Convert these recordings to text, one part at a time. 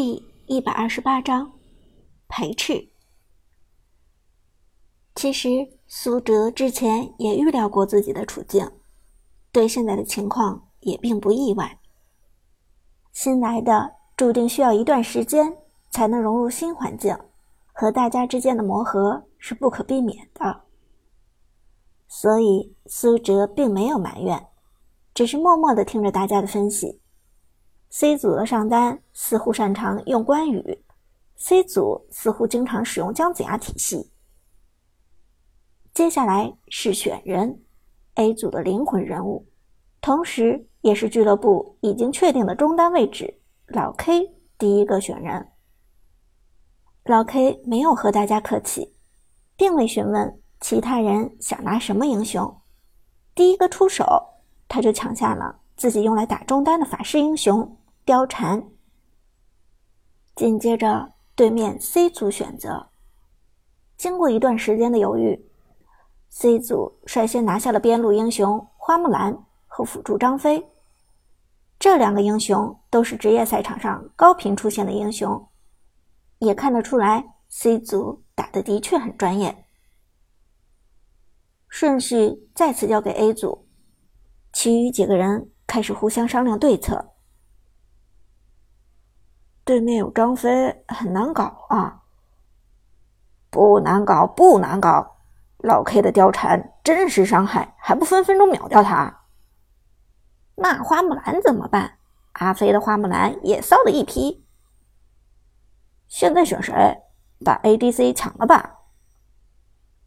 第一百二十八章排斥。其实苏哲之前也预料过自己的处境，对现在的情况也并不意外。新来的注定需要一段时间才能融入新环境，和大家之间的磨合是不可避免的。所以苏哲并没有埋怨，只是默默的听着大家的分析。C 组的上单似乎擅长用关羽，C 组似乎经常使用姜子牙体系。接下来是选人，A 组的灵魂人物，同时也是俱乐部已经确定的中单位置，老 K 第一个选人。老 K 没有和大家客气，并未询问其他人想拿什么英雄，第一个出手，他就抢下了自己用来打中单的法师英雄。貂蝉。紧接着，对面 C 组选择。经过一段时间的犹豫，C 组率先拿下了边路英雄花木兰和辅助张飞。这两个英雄都是职业赛场上高频出现的英雄，也看得出来 C 组打的的确很专业。顺序再次交给 A 组，其余几个人开始互相商量对策。对面有张飞，很难搞啊！不难搞，不难搞。老 K 的貂蝉真实伤害还不分分钟秒掉他。那花木兰怎么办？阿飞的花木兰也骚了一批。现在选谁？把 ADC 抢了吧！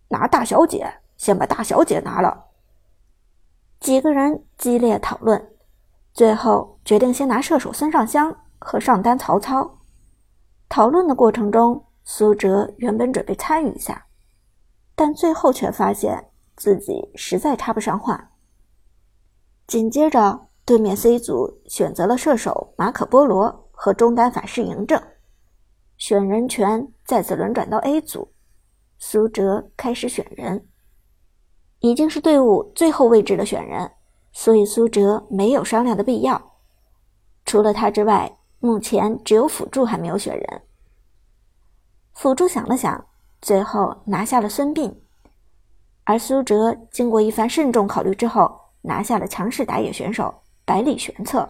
拿大小姐，先把大小姐拿了。几个人激烈讨论，最后决定先拿射手孙尚香。和上单曹操讨论的过程中，苏哲原本准备参与一下，但最后却发现自己实在插不上话。紧接着，对面 C 组选择了射手马可波罗和中单法师嬴政，选人权再次轮转到 A 组，苏哲开始选人，已经是队伍最后位置的选人，所以苏哲没有商量的必要。除了他之外。目前只有辅助还没有选人。辅助想了想，最后拿下了孙膑，而苏哲经过一番慎重考虑之后，拿下了强势打野选手百里玄策。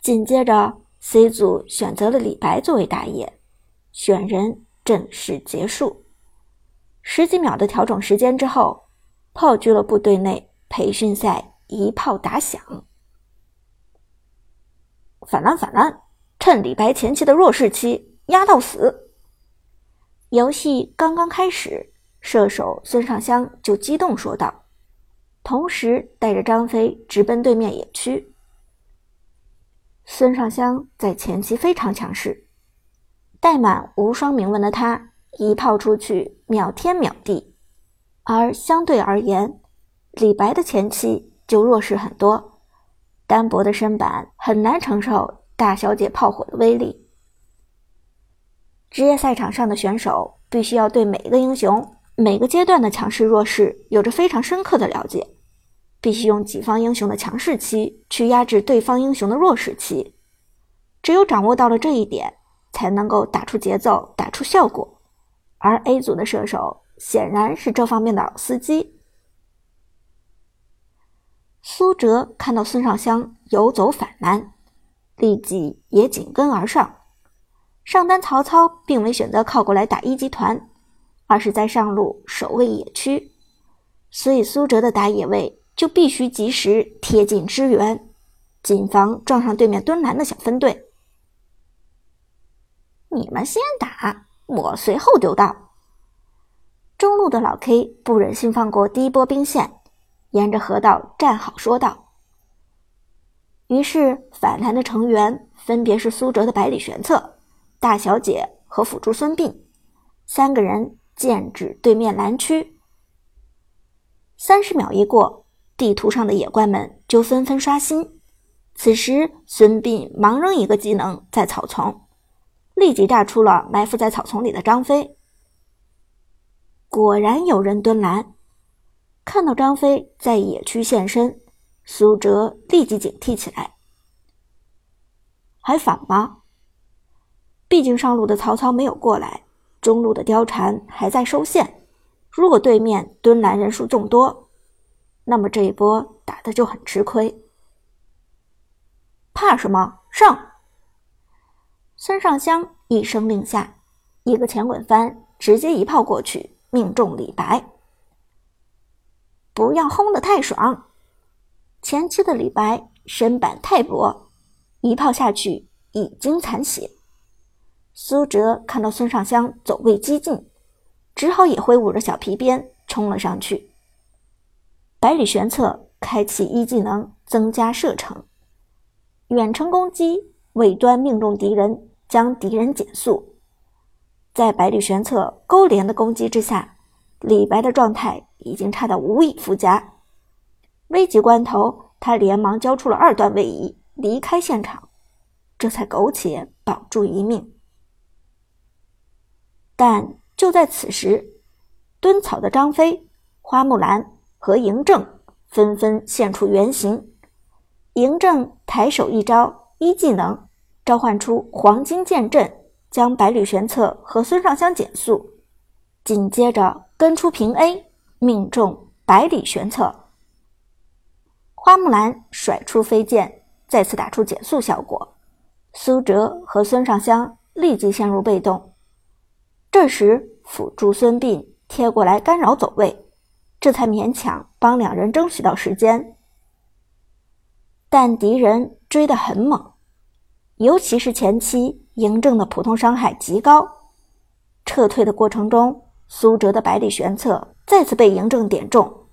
紧接着，C 组选择了李白作为打野，选人正式结束。十几秒的调整时间之后，炮俱乐部队内培训赛一炮打响。反蓝反蓝，趁李白前期的弱势期压到死。游戏刚刚开始，射手孙尚香就激动说道，同时带着张飞直奔对面野区。孙尚香在前期非常强势，带满无双铭文的他一炮出去秒天秒地，而相对而言，李白的前期就弱势很多。单薄的身板很难承受大小姐炮火的威力。职业赛场上的选手必须要对每一个英雄每个阶段的强势弱势有着非常深刻的了解，必须用己方英雄的强势期去压制对方英雄的弱势期。只有掌握到了这一点，才能够打出节奏，打出效果。而 A 组的射手显然是这方面的老司机。苏哲看到孙尚香游走反蓝，立即也紧跟而上。上单曹操并没选择靠过来打一级团，而是在上路守卫野区，所以苏哲的打野位就必须及时贴近支援，谨防撞上对面蹲蓝的小分队。你们先打，我随后就到。中路的老 K 不忍心放过第一波兵线。沿着河道站好，说道。于是反弹的成员分别是苏哲的百里玄策、大小姐和辅助孙膑，三个人剑指对面蓝区。三十秒一过，地图上的野怪们就纷纷刷新。此时，孙膑忙扔一个技能在草丛，立即炸出了埋伏在草丛里的张飞。果然有人蹲蓝。看到张飞在野区现身，苏哲立即警惕起来。还反吗？毕竟上路的曹操没有过来，中路的貂蝉还在收线。如果对面蹲蓝人数众多，那么这一波打的就很吃亏。怕什么？上！孙尚香一声令下，一个前滚翻，直接一炮过去，命中李白。不要轰得太爽！前期的李白身板太薄，一炮下去已经残血。苏哲看到孙尚香走位激进，只好也挥舞着小皮鞭冲了上去。百里玄策开启一技能，增加射程，远程攻击尾端命中敌人，将敌人减速。在百里玄策勾连的攻击之下，李白的状态已经差到无以复加。危急关头，他连忙交出了二段位移，离开现场，这才苟且保住一命。但就在此时，蹲草的张飞、花木兰和嬴政纷纷现出原形。嬴政抬手一招一技能，召唤出黄金剑阵，将百里玄策和孙尚香减速，紧接着跟出平 A，命中百里玄策。花木兰甩出飞剑，再次打出减速效果，苏哲和孙尚香立即陷入被动。这时，辅助孙膑贴过来干扰走位，这才勉强帮两人争取到时间。但敌人追得很猛，尤其是前期嬴政的普通伤害极高。撤退的过程中，苏哲的百里玄策再次被嬴政点中，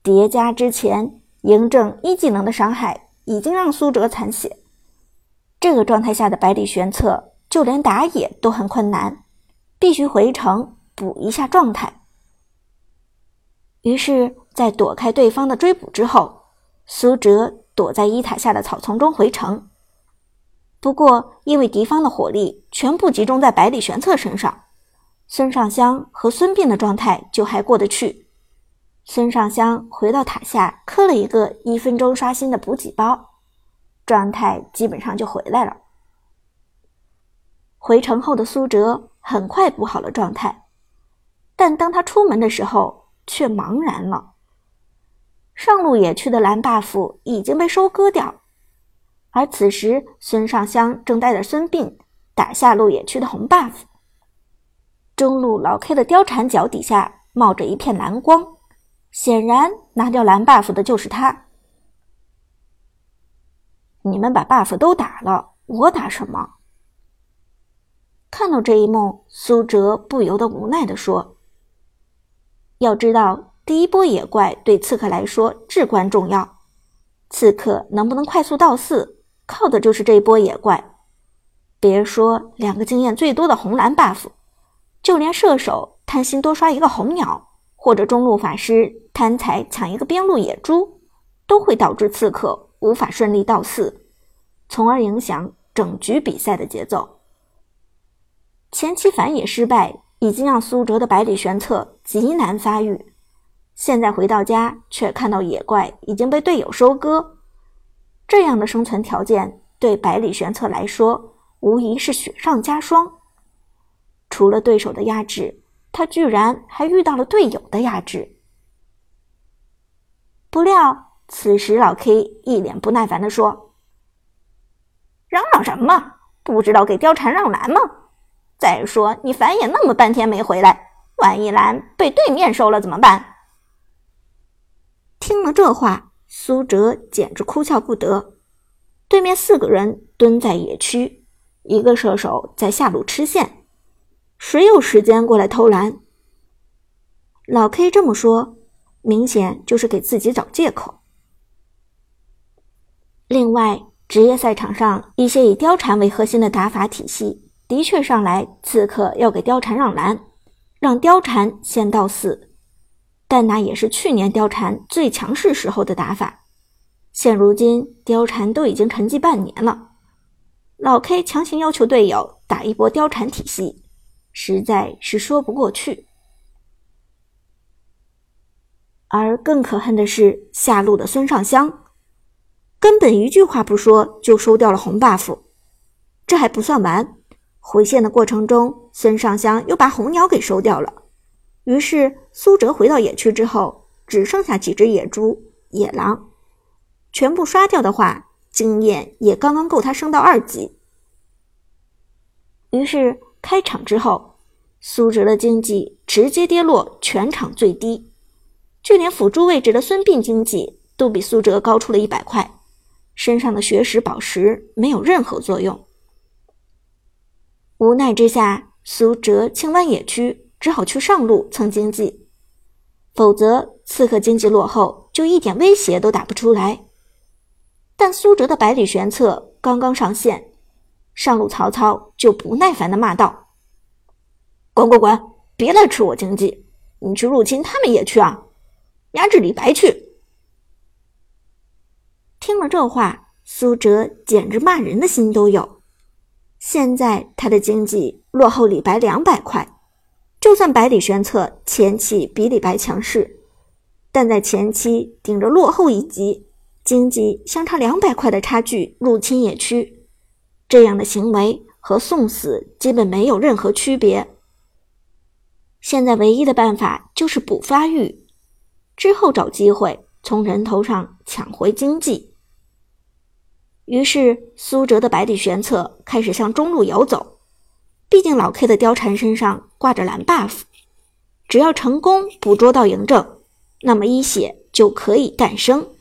叠加之前嬴政一技能的伤害，已经让苏哲残血。这个状态下的百里玄策，就连打野都很困难。必须回城补一下状态。于是，在躲开对方的追捕之后，苏哲躲在一塔下的草丛中回城。不过，因为敌方的火力全部集中在百里玄策身上，孙尚香和孙膑的状态就还过得去。孙尚香回到塔下磕了一个一分钟刷新的补给包，状态基本上就回来了。回城后的苏哲。很快补好了状态，但当他出门的时候却茫然了。上路野区的蓝 buff 已经被收割掉，而此时孙尚香正带着孙膑打下路野区的红 buff。中路老 K 的貂蝉脚底下冒着一片蓝光，显然拿掉蓝 buff 的就是他。你们把 buff 都打了，我打什么？看到这一幕，苏哲不由得无奈地说：“要知道，第一波野怪对刺客来说至关重要。刺客能不能快速到四，靠的就是这一波野怪。别说两个经验最多的红蓝 buff，就连射手贪心多刷一个红鸟，或者中路法师贪财抢一个边路野猪，都会导致刺客无法顺利到四，从而影响整局比赛的节奏。”前期反野失败，已经让苏哲的百里玄策极难发育。现在回到家，却看到野怪已经被队友收割，这样的生存条件对百里玄策来说，无疑是雪上加霜。除了对手的压制，他居然还遇到了队友的压制。不料，此时老 K 一脸不耐烦地说：“嚷嚷什么？不知道给貂蝉让蓝吗？”再说，你反野那么半天没回来，万一蓝被对面收了怎么办？听了这话，苏哲简直哭笑不得。对面四个人蹲在野区，一个射手在下路吃线，谁有时间过来偷蓝？老 K 这么说，明显就是给自己找借口。另外，职业赛场上一些以貂蝉为核心的打法体系。的确，上来刺客要给貂蝉让蓝，让貂蝉先到四，但那也是去年貂蝉最强势时候的打法。现如今貂蝉都已经沉寂半年了，老 K 强行要求队友打一波貂蝉体系，实在是说不过去。而更可恨的是下路的孙尚香，根本一句话不说就收掉了红 buff，这还不算完。回线的过程中，孙尚香又把红鸟给收掉了。于是苏哲回到野区之后，只剩下几只野猪、野狼，全部刷掉的话，经验也刚刚够他升到二级。于是开场之后，苏哲的经济直接跌落全场最低，就连辅助位置的孙膑经济都比苏哲高出了一百块，身上的学识宝石没有任何作用。无奈之下，苏哲清湾野区只好去上路蹭经济，否则刺客经济落后就一点威胁都打不出来。但苏哲的百里玄策刚刚上线。上路，曹操就不耐烦的骂道：“滚滚滚，别来吃我经济！你去入侵他们野区啊，压制李白去！”听了这话，苏哲简直骂人的心都有。现在他的经济落后李白两百块，就算百里玄策前期比李白强势，但在前期顶着落后一级，经济相差两百块的差距入侵野区。这样的行为和送死基本没有任何区别。现在唯一的办法就是补发育，之后找机会从人头上抢回经济。于是苏哲的百里玄策开始向中路游走，毕竟老 K 的貂蝉身上挂着蓝 buff，只要成功捕捉到嬴政，那么一血就可以诞生。